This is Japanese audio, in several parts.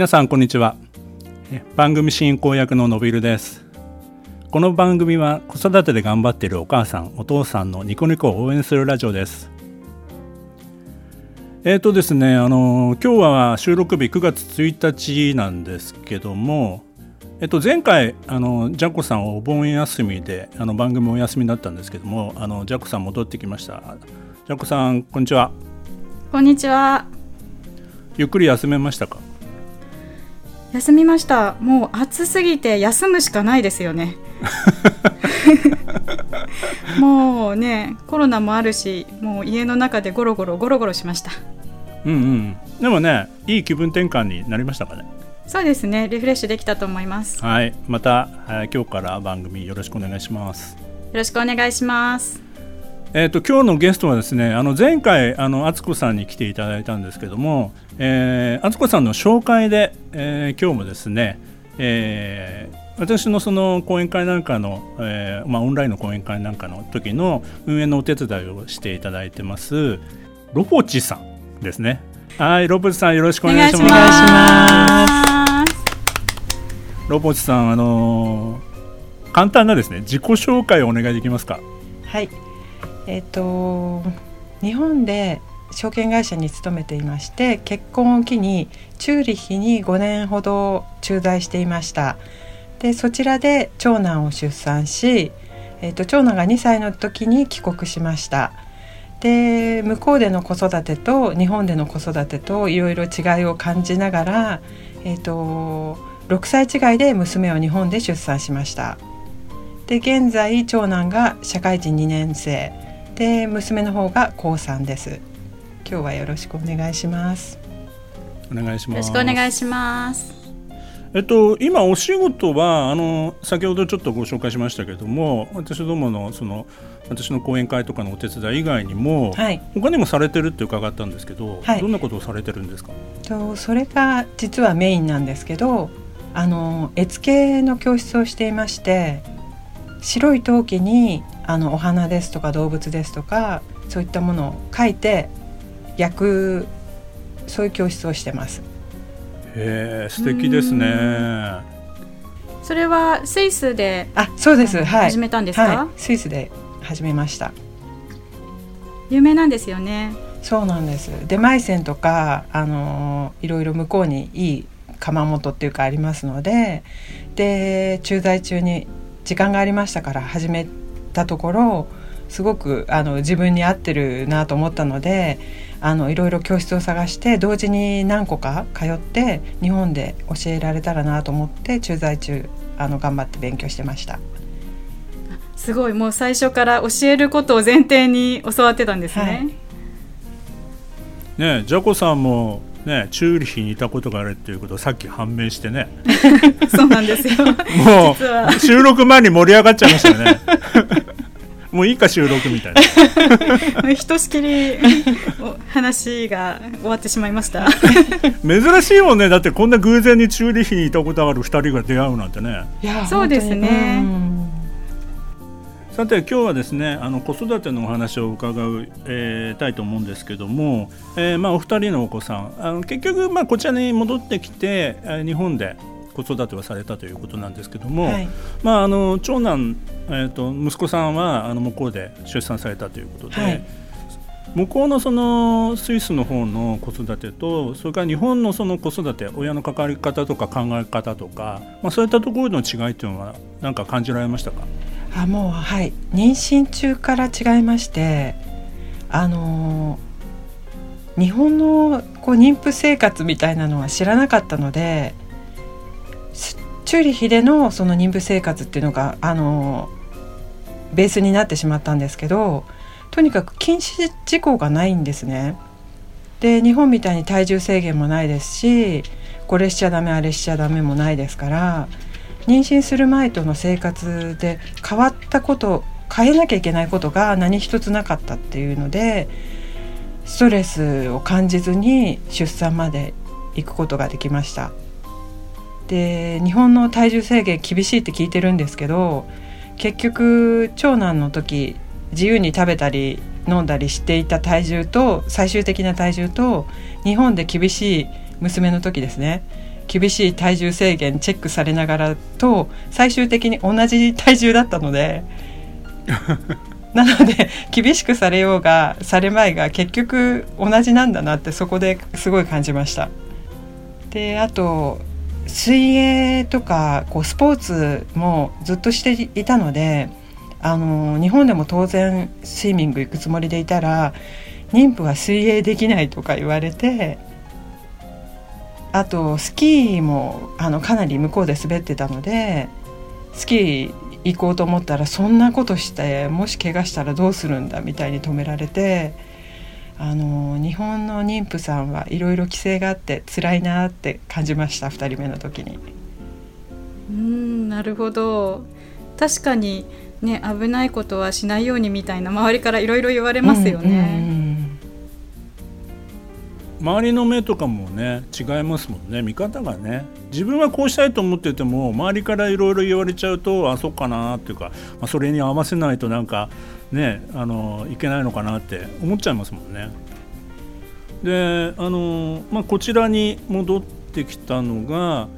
皆さんこんにちは。番組進行役ののびるです。この番組は子育てで頑張っているお母さんお父さんのニコニコを応援するラジオです。えーとですねあの今日は収録日9月1日なんですけどもえっと、前回あのジャコさんお盆休みであの番組お休みだったんですけどもあのジャコさん戻ってきました。ジャコさんこんにちは。こんにちは。ゆっくり休めましたか？休みました。もう暑すぎて休むしかないですよね。もうねコロナもあるしもう家の中でゴロゴロゴロゴロしました。うんうん。でもねいい気分転換になりましたかね。そうですね。リフレッシュできたと思います。はい。また、えー、今日から番組よろしくお願いします。よろしくお願いしますえーと、今日のゲストはですねあの前回あの敦子さんに来ていただいたんですけども、えー、敦子さんの紹介で、えー、今日もですね、えー、私のその講演会なんかの、えーまあ、オンラインの講演会なんかの時の運営のお手伝いをしていただいてますロポチさんですね。はいロポチさんよろしくお願いします。ロポチさんあのー、簡単なですね自己紹介をお願いできますか？はいえっ、と日本で証券会社に勤めていまして結婚を機にチューリッヒに5年ほど駐在していました。でそちらで長男を出産し、えーと、長男が2歳の時に帰国しました。で向こうでの子育てと日本での子育てといろいろ違いを感じながら、えーと、と6歳違いで娘を日本で出産しました。で現在長男が社会人2年生。で娘の方が高3です。今日はよろしくお願いします。お願いします。よろしくお願いします。えっと、今お仕事はあの先ほどちょっとご紹介しましたけれども私どものその私の講演会とかのお手伝い以外にも、はい、他にもされてるって伺ったんですけど、はい、どんなことをされてるんですか？とそれが実はメインなんですけどあの絵付けの教室をしていまして白い陶器にあのお花ですとか動物ですとかそういったものを描いて焼くそういう教室をしてます。へえ素敵ですね。それはスイスであそうです、はい、始めたんですか、はい、スイスで始めました。有名なんですよね。そうなんです。でマイセンとかあのいろいろ向こうにいい窯元っていうかありますのでで駐在中に時間がありましたから始めたところすごくあの自分に合ってるなと思ったのであのいろいろ教室を探して同時に何個か通って日本で教えられたらなと思って駐在中あの頑張って勉強してました。すごいもう最初から教えることを前提に教わってたんですね。はい、ねジャコさんもね、チューリヒにいたことがあるっていうことをさっき判明してね。そうなんですよ。もう収録前に盛り上がっちゃいましたよね。もういいか収録みたいな。ひとしきり話が終わってしまいました。珍しいもんね。だってこんな偶然にチューリヒにいたことがある2人が出会うなんてね。そうですね、さて今日はですねあの子育てのお話を伺う、えー、たいと思うんですけども、えー、まあ、お二人のお子さんあの結局、まあ、こちらに戻ってきて、えー、日本で子育てをされたということなんですけども、はい、まあ、あの長男、えーと、息子さんはあの向こうで出産されたということで。はい向こうのそのスイスの方の子育てとそれから日本のその子育て親の関わり方とか考え方とか、まあ、そういったところの違いというのは何か感じられましたか？あもうはい妊娠中から違いましてあの日本のこう妊婦生活みたいなのは知らなかったのでチューリヒでのその妊婦生活っていうのがあのベースになってしまったんですけどとにかく禁止事項がないんですね。で日本みたいに体重制限もないですしこれしちゃダメあれしちゃダメもないですから妊娠する前との生活で変わったこと変えなきゃいけないことが何一つなかったっていうのでストレスを感じずに出産まで行くことができました。で日本の体重制限厳しいって聞いてるんですけど結局長男の時自由に食べたり飲んだりしていた体重と最終的な体重と日本で厳しい娘の時ですね。厳しい体重制限チェックされながらと最終的に同じ体重だったので なので厳しくされようがされまいが結局同じなんだなってそこですごい感じました。であと水泳とかこうスポーツもずっとしていたのであの日本でも当然スイミング行くつもりでいたら妊婦は水泳できないとか言われてあとスキーもあのかなり向こうで滑ってたのでスキー行こうと思ったらそんなことしてもし怪我したらどうするんだみたいに止められてあの日本の妊婦さんはいろいろ規制があって辛いなって感じました2人目の時に。うんなるほど確かにね危ないことはしないようにみたいな周りからいろいろ言われますよね。うんうんうん周りの目とかもね違いますもんね。見方がね。自分はこうしたいと思ってても周りからいろいろ言われちゃうとあそっかなっていうか、まあ、それに合わせないとなんかねあのいけないのかなって思っちゃいますもんね。であの、まあ、こちらに戻ってきたのが、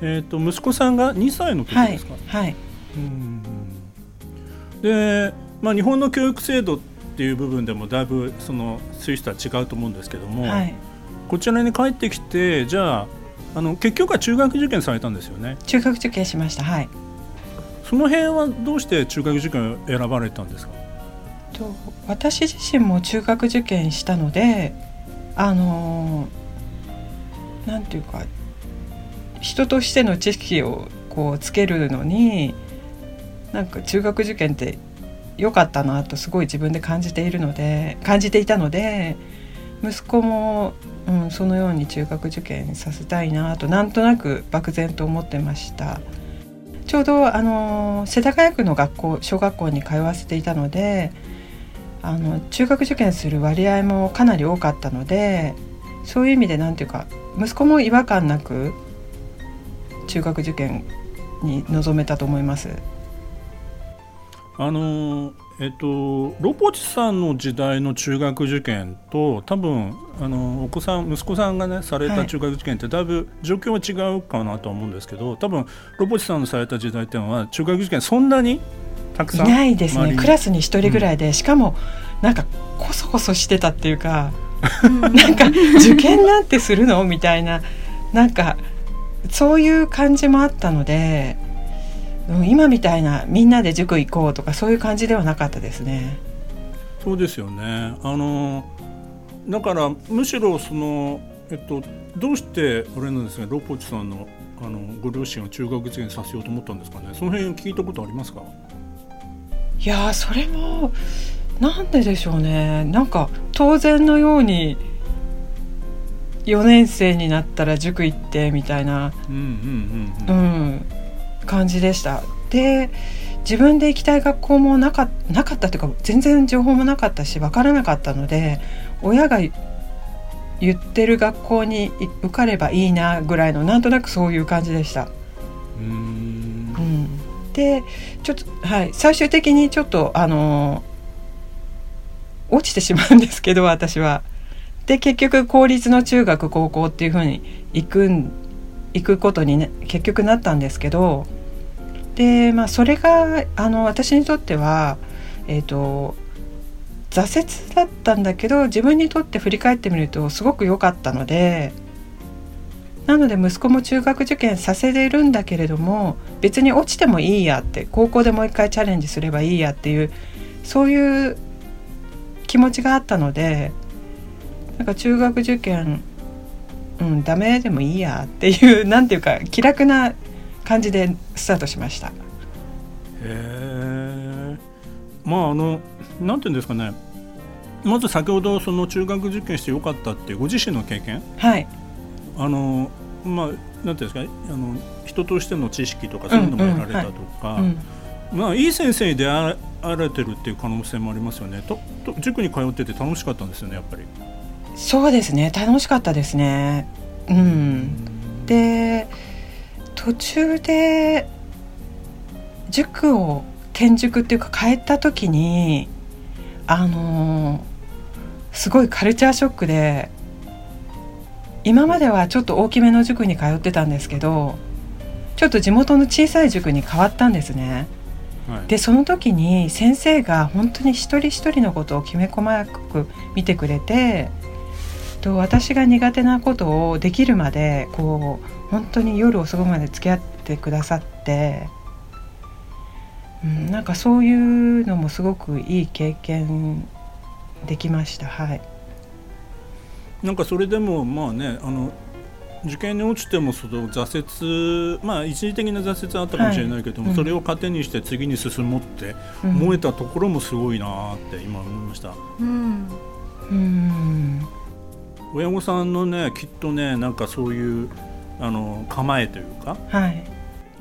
えーと、息子さんが2歳の時ですか、はい、はい、うん。で、まあ、日本の教育制度っていう部分でもだいぶそのスイスとは違うと思うんですけども、はい、こちらに帰ってきてじゃああの結局は中学受験されたんですよね。中学受験しましたはい。その辺はどうして中学受験を選ばれたんですか？と私自身も中学受験したのであのなんていうか人としての知識をこうつけるのになんか中学受験って良かったなとすごい自分で感じているので感じていたので息子もうん、そのように中学受験させたいなとなんとなく漠然と思ってましたちょうどあの世田谷区の学校小学校に通わせていたのであの中学受験する割合もかなり多かったのでそういう意味で何て言うか息子も違和感なく中学受験に臨めたと思います。あのえっと、ロポチさんの時代の中学受験と多分あのお子さん息子さんがねされた中学受験ってだいぶ状況は違うかなと思うんですけど多分ロポチさんのされた時代っていうのは中学受験そんなにたくさんいないですね。クラスに1人ぐらいで、うん、しかもなんかこそこそしてたっていうか なんか受験なんてするの？みたいななんかそういう感じもあったので。今みたいなみんなで塾行こうとかそういう感じではなかったですね。そうですよね。あのだからむしろその、えっと、どうしてあれなんですねロポチさんのあのご両親を中学受験させようと思ったんですかね。その辺聞いたことありますか？いやそれもなんででしょうね。なんか当然のように4年生になったら塾行ってみたいな、うん、うん、感じでした。で自分で行きたい学校もなかなかったというか全然情報もなかったし分からなかったので親が言ってる学校に受かればいいなぐらいのなんとなくそういう感じでした。うんうんでちょっとはい最終的にちょっとあの落ちてしまうんですけど私は。で結局公立の中学高校っていうふうに行くん行くことに、ね、結局なったんですけどで、まあ、それがあの私にとっては、えーと、挫折だったんだけど自分にとって振り返ってみるとすごく良かったのでなので息子も中学受験させれるんだけれども別に落ちてもいいやって高校でもう一回チャレンジすればいいやっていうそういう気持ちがあったのでなんか中学受験うんダメでもいいやっていうなんていうか気楽な感じでスタートしました。へえまああのなんていうんですかね。まず先ほどその中学受験してよかったっていうご自身の経験？はい。あのまあなんていうんですかあの人としての知識とかそういうのも得られたとか、うんうんはい。うん、まあいい先生に出会われてるっていう可能性もありますよね。とと塾に通ってて楽しかったんですよねやっぱり。そうですね。楽しかったですね。うん。で途中で塾を転塾っていうか変えた時にあのすごいカルチャーショックで今まではちょっと大きめの塾に通ってたんですけどちょっと地元の小さい塾に変わったんですね。はいでその時に先生が本当に一人一人のことをきめ細かく見てくれてと私が苦手なことをできるまでこう本当に夜遅くまで付き合ってくださって、うん、なんかそういうのもすごくいい経験できました。はい。なんかそれでもまあねあの受験に落ちてもその挫折まあ一時的な挫折はあったかもしれないけども、はい。うんそれを糧にして次に進もうってうん。思えたところもすごいなーって今思いました。うん。うん親御さんのねきっとねなんかそういうあの構えというか、はい。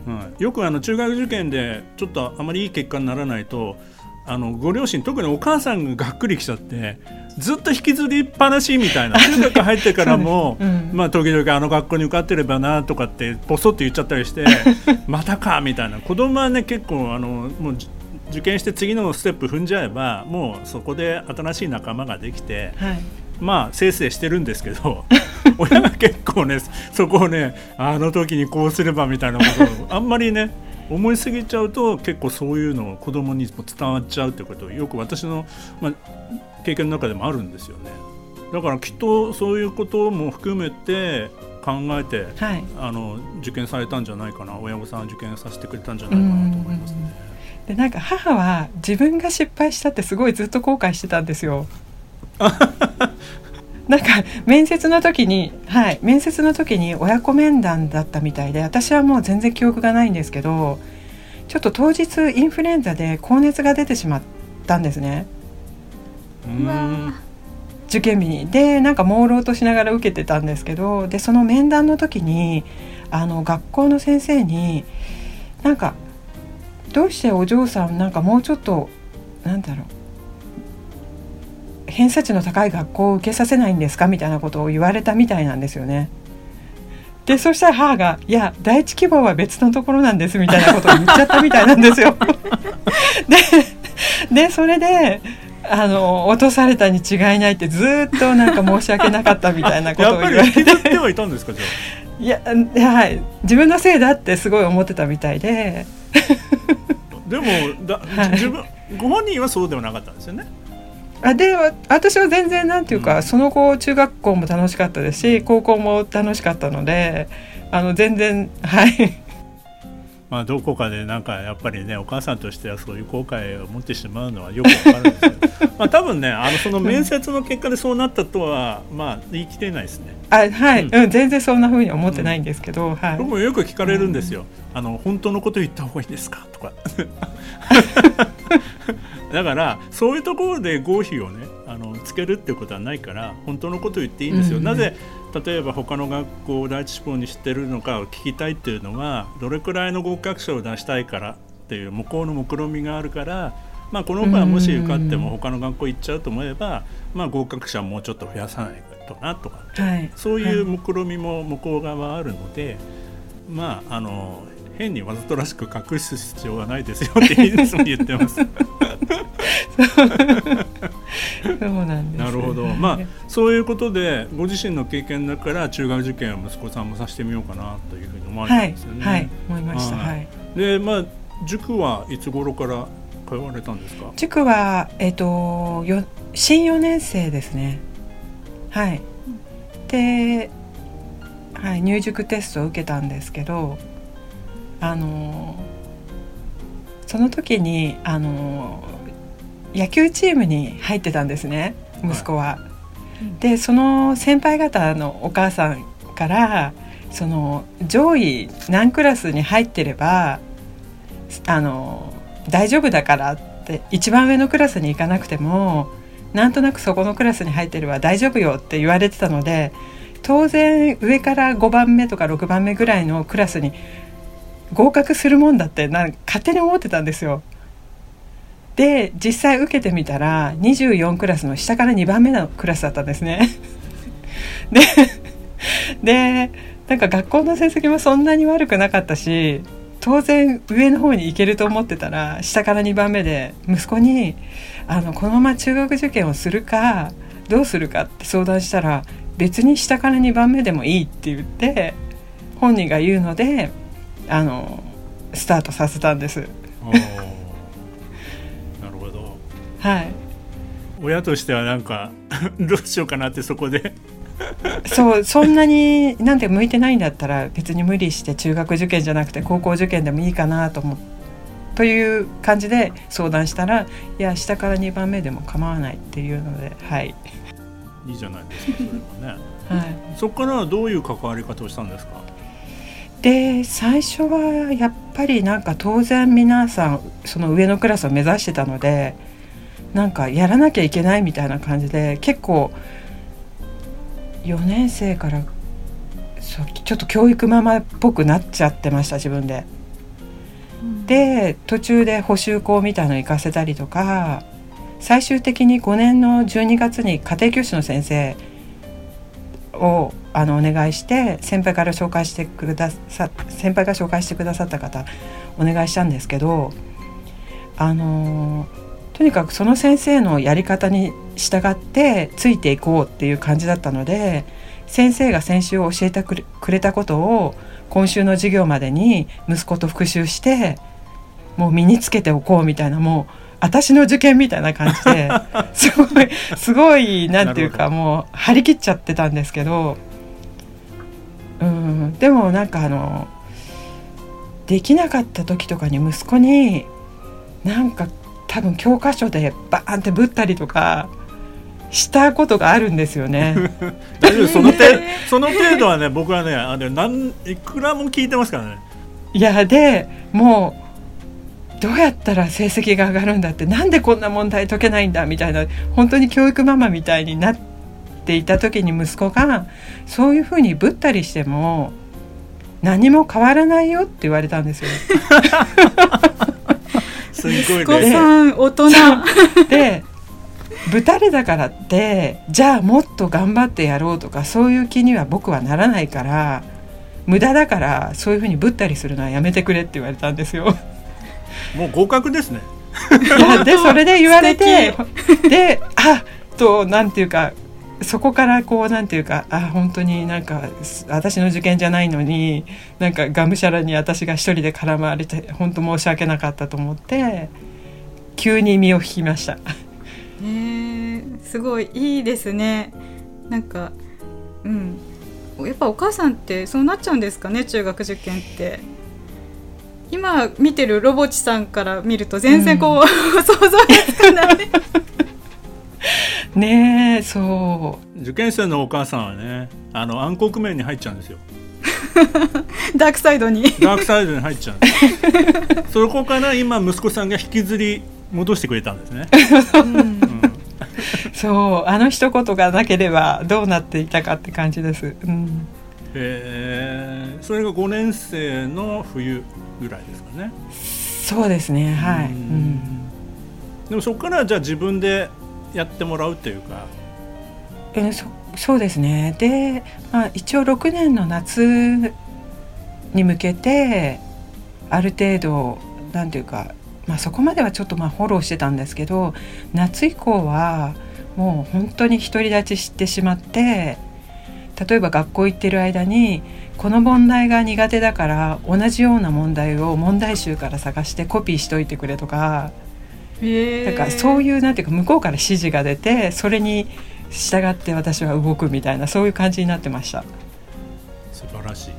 はい、よくあの中学受験でちょっとあまりいい結果にならないとあのご両親特にお母さんががっくりきちゃってずっと引きずりっぱなしみたいな 中学入ってからも、そうん。まあ、時々あの学校に受かってればなとかってポソって言っちゃったりして またかみたいな。子供はね結構あのもうじ受験して次のステップ踏んじゃえばもうそこで新しい仲間ができてはいまあせいせいしてるんですけど 親が結構ねそこをねあの時にこうすればみたいなことをあんまりね思いすぎちゃうと結構そういうのを子供にも伝わっちゃうってことをよく私の、まあ、経験の中でもあるんですよね。だからきっとそういうことも含めて考えてはいあの受験されたんじゃないかな親御さん受験させてくれたんじゃないかなと思いますね。でなんか母は自分が失敗したってすごいずっと後悔してたんですよ。なんか面接の時にはい面接の時に親子面談だったみたいで私はもう全然記憶がないんですけどちょっと当日インフルエンザで高熱が出てしまったんですね受験日に。でなんか朦朧としながら受けてたんですけどでその面談の時にあの学校の先生になんかどうしてお嬢さんなんかもうちょっとなんだろう偏差値の高い学校を受けさせないんですかみたいなことを言われたみたいなんですよね。でそしたら母が「いや第一希望は別のところなんです」みたいなことを言っちゃったみたいなんですよ。ででそれであの落とされたに違いないってずーっとなんか申し訳なかったみたいなことを言われてはいたんですかじゃあ？いやはい自分のせいだってすごい思ってたみたいででもだ、はい自分ご本人はそうではなかったんですよね。あでわ私は全然なんていうか、うん。その後中学校も楽しかったですし高校も楽しかったのであの全然はい。まあどこかでなんかやっぱりねお母さんとしてはそういう後悔を持ってしまうのはよくわかるんですけど。まあ多分ねあのその面接の結果でそうなったとはまあ言い切れないですね。あはい、ううん全然そんな風に思ってないんですけど、はい。僕もよく聞かれるんですよ。あの本当のこと言った方がいいですか？とか。だからそういうところで合否をねあのつけるってことはないから本当のことを言っていいんですよ。うんなぜ例えば他の学校を第一志望にしてるのかを聞きたいっていうのはどれくらいの合格者を出したいからっていう向こうの目論みがあるから、まあ、この子はもし受かっても他の学校行っちゃうと思えば、まあ、合格者をもうちょっと増やさないとなとかはい。そういうはい。目論みも向こう側はあるので、まああの変にわざとらしく隠す必要はないですよっていつも言ってます。そう。なんです。なるほど、まあそういうことでご自身の経験だから中学受験を息子さんもさせてみようかなというふうに思われはいたんですよね。はい。思いました。はい。はい。でまあ塾はいつ頃から通われたんですか？塾はえっ、とよ新4年生ですね。はい。で、はい、入塾テストを受けたんですけどあのその時にあの野球チームに入ってたんですね息子は。うんでその先輩方のお母さんからその上位何クラスに入ってればあの大丈夫だからって一番上のクラスに行かなくてもなんとなくそこのクラスに入ってれば大丈夫よって言われてたので当然上から5番目とか6番目ぐらいのクラスに合格するもんだってなん勝手に思ってたんですよ。で実際受けてみたら24クラスの下から2番目のクラスだったんですね。ででなんか学校の成績もそんなに悪くなかったし当然上の方に行けると思ってたら下から2番目で息子にあのこのまま中学受験をするかどうするかって相談したら別に下から2番目でもいいって言って本人が言うのであのスタートさせたんです。はい。親としてはなんか どうしようかなってそこで。そうそんなになんて向いてないんだったら別に無理して中学受験じゃなくて高校受験でもいいかなと思という感じで相談したら「いや下から2番目でも構わない」っていうのではい、いいじゃないですかそれはね。はい、そこからはどういう関わり方をしたんですか？で最初はやっぱりなんか当然皆さんその上のクラスを目指してたのでなんかやらなきゃいけないみたいな感じで結構4年生からそうちょっと教育ママっぽくなっちゃってました自分で。で途中で補習校みたいの行かせたりとか最終的に5年の12月に家庭教師の先生をあのお願いして先輩から紹介してくださ先輩が紹介してくださった方お願いしたんですけどあのとにかくその先生のやり方に従ってついていこうっていう感じだったので先生が先週教えてくれたことを今週の授業までに息子と復習してもう身につけておこうみたいなもう私の受験みたいな感じで すごいすごいなんていうなかもう張り切っちゃってたんですけどうんでもなんかあのできなかった時とかに息子になんか多分教科書でバーンってぶったりとかしたことがあるんですよね。大丈夫？その程その程度はね僕はねあのなんいくらも聞いてますからねいやでもうどうやったら成績が上がるんだってなんでこんな問題解けないんだみたいな本当に教育ママみたいになっていた時に息子がそういうふうにぶったりしても何も変わらないよって言われたんですよ。すっごい息子ね。さん大人でぶたれだからってじゃあもっと頑張ってやろうとかそういう気には僕はならないから無駄だからそういうふうにぶったりするのはやめてくれって言われたんですよ。もう合格ですね。でそれで言われてであとなんていうかそこからこうなんていうかあ本当になんかす私の受験じゃないのになんかがむしゃらに私が一人で絡まれて本当申し訳なかったと思って急に身を引きました。ねえすごいいいですね。なんかうん。やっぱお母さんってそうなっちゃうんですかね中学受験って。今見てるロボチさんから見ると全然こう、想像がつかないねえそ受験生のお母さんはねあの暗黒面に入っちゃうんですよ。ダークサイドに。ダークサイドに入っちゃう そこから今息子さんが引きずり戻してくれたんですね、う んそうあの一言がなければどうなっていたかって感じです。うん。へえそれが5年生の冬ぐらいですかね。そうですねはい、ううん。んでもそこからじゃあ自分でやってもらうっていうか。えーそそうですね。で、まあ、一応6年の夏に向けてある程度なんていうか、まあ、そこまではちょっとまあフォローしてたんですけど夏以降はもう本当に独り立ちしてしまって例えば学校行ってる間にこの問題が苦手だから同じような問題を問題集から探してコピーしといてくれとかだからそうういうなんていうか向こうから指示が出てそれに従って私は動くみたいなそういう感じになってました。素晴らしい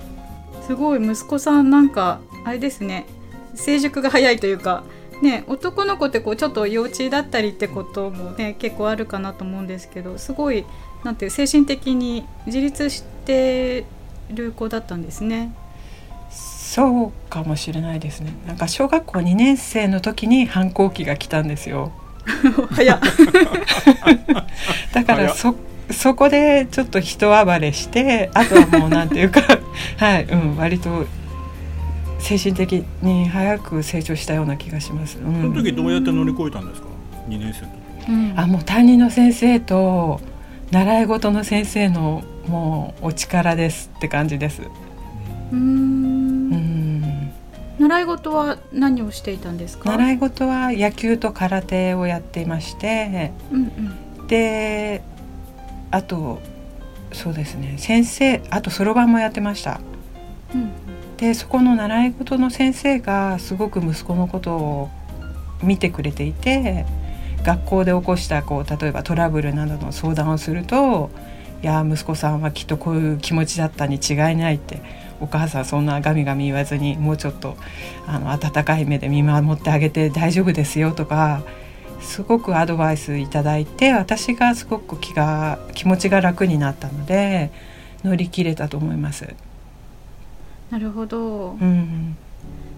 すごい息子さんなんかあれですね成熟が早いというかね男の子ってこうちょっと幼稚だったりってこともね結構あるかなと思うんですけどすごいなんていう精神的に自立してる子だったんですね。そうかもしれないですね。なんか小学校2年生の時に反抗期が来たんですよ。早っだからそそこでちょっと人暴れしてあとはもうなんていうか はい、うん、割と精神的に早く成長したような気がします。うそのん、時どうやって乗り越えたんですか？2年生の時うんあもう担任の先生と習い事の先生のもうお力ですって感じです。うん習い事は何をしていたんですか？習い事は野球と空手をやっていましてうんうん。であとそうですね先生あとそろばんもやってました。うんでそこの習い事の先生がすごく息子のことを見てくれていて学校で起こしたこう例えばトラブルなどの相談をすると「いや息子さんはきっとこういう気持ちだったに違いない」ってお母さんそんなガミガミ言わずにもうちょっとあの温かい目で見守ってあげて大丈夫ですよとかすごくアドバイスいただいて私がすごく気が気持ちが楽になったので乗り切れたと思います。なるほどうん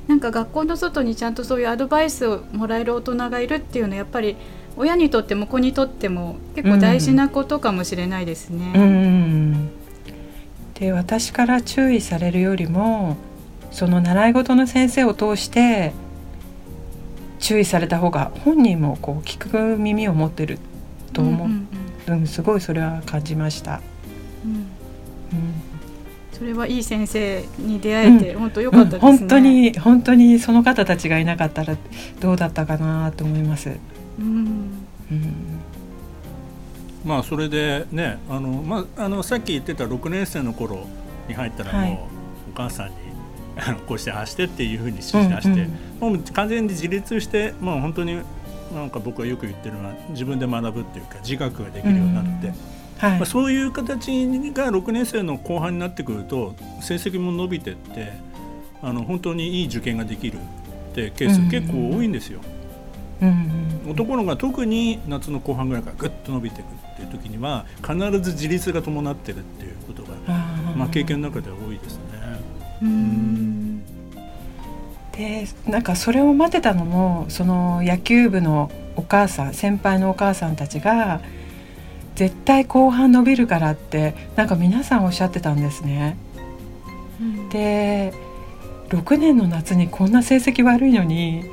なんか学校の外にちゃんとそういうアドバイスをもらえる大人がいるっていうのはやっぱり親にとっても子にとっても結構大事なことかもしれないですね。うんで私から注意されるよりもその習い事の先生を通して注意された方が本人もこう聞く耳を持ってると思う、んうんすごいそれは感じました。うん。うん。うんそれはいい先生に出会えて、本当良かったですね。うん本当に本当にその方たちがいなかったらどうだったかなと思います。うん。うんまあそれでねあの、まあ、あのさっき言ってた6年生の頃に入ったらもう、はいお母さんにあのこうしてああしてっていうふうに指示出して、もう完全に自立してもう本当になんか僕がよく言ってるのは自分で学ぶっていうか自覚ができるようになって、はい。まあ、そういう形が6年生の後半になってくると成績も伸びてってあの本当にいい受験ができるってケースうん結構多いんですよ。うんうん男の子が特に夏の後半ぐらいからぐっと伸びていくっていう時には必ず自立が伴ってるっていうことが、まあ、経験の中では多いですね。うんでなんかそれを待ってたのもその野球部のお母さん先輩のお母さんたちが絶対後半伸びるからってなんか皆さんおっしゃってたんですね。うんで6年の夏にこんな成績悪いのに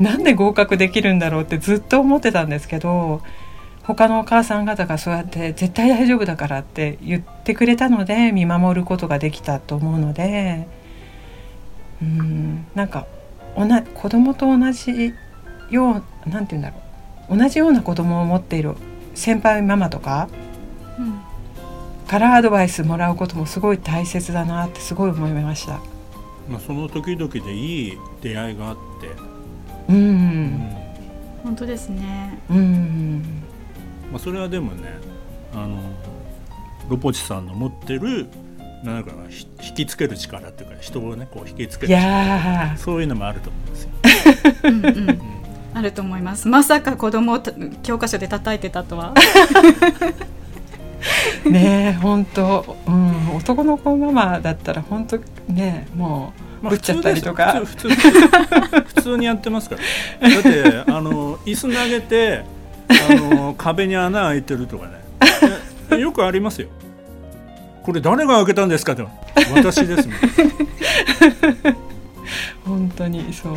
なんで合格できるんだろうってずっと思ってたんですけど他のお母さん方がそうやって絶対大丈夫だからって言ってくれたので見守ることができたと思うのでうんなんかおな子供と同じようなんて言うんだろう同じような子供を持っている先輩ママとかうんからアドバイスもらうこともすごい大切だなってすごい思いました。まあ、その時々でいい出会いがあって、ううん。ん、本当ですね。うん、まあ、それはでもねあのロポチさんの持ってるなんかひ引きつける力っていうか人をねこう引きつけいる力そういうのもあると思うんですよ。うんうん。うん。あると思います。まさか子供をた教科書で叩いてたとは。ねえ 本当、うん、男の子ママだったら本当ねもまあぶっちゃったりとか。普通 普通にやってますから。だってあの椅子投げてあの壁に穴開いてるとかね。えよくありますよ。これ誰が開けたんですかって。私ですみたいなう本当にそう